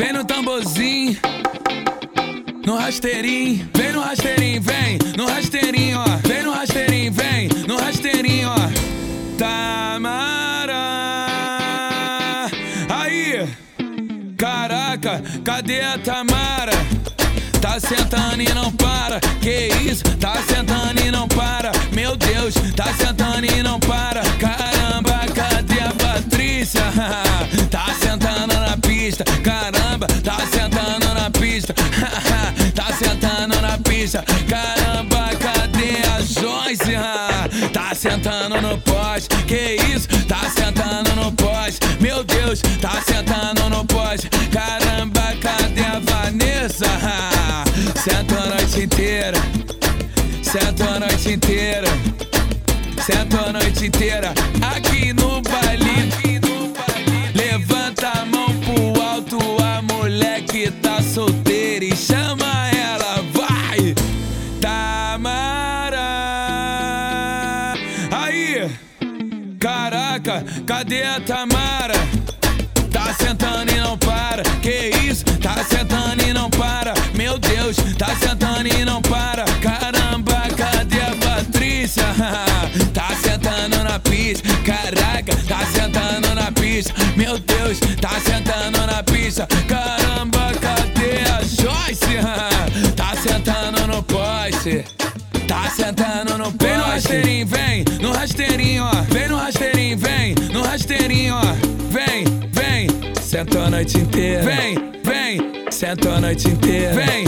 Vem no tamborzinho. No rasteirinho, vem no rasteirinho, vem no rasteirinho, ó. Vem no rasteirinho, vem no rasteirinho, ó. Tamara. Aí, caraca, cadê a Tamara? Tá sentando e não para, que isso? Tá sentando e não para, meu Deus, tá sentando e não para. Caramba, pista, tá sentando na pista. Caramba, cadê a Joyce? tá sentando no poste, que isso? Tá sentando no poste, meu Deus, tá sentando no poste. Caramba, cadê a Vanessa? Sento a noite inteira, sento a noite inteira, sento a noite inteira aqui no baile. Solteira e chama ela, vai! Tamara! Aí! Caraca, cadê a Tamara? Tá sentando e não para, que isso? Tá sentando e não para, meu Deus, tá sentando e não para. Caramba, cadê a Patrícia? tá sentando na pista, caraca, tá sentando na pista, meu Deus, tá sentando poste. Tá sentando no. Vem no rasteirinho, vem no rasteirinho, ó. Vem no rasteirinho, vem no rasteirinho, ó. Vem, vem. Senta a noite inteira. Vem, vem. Senta a noite inteira. Vem,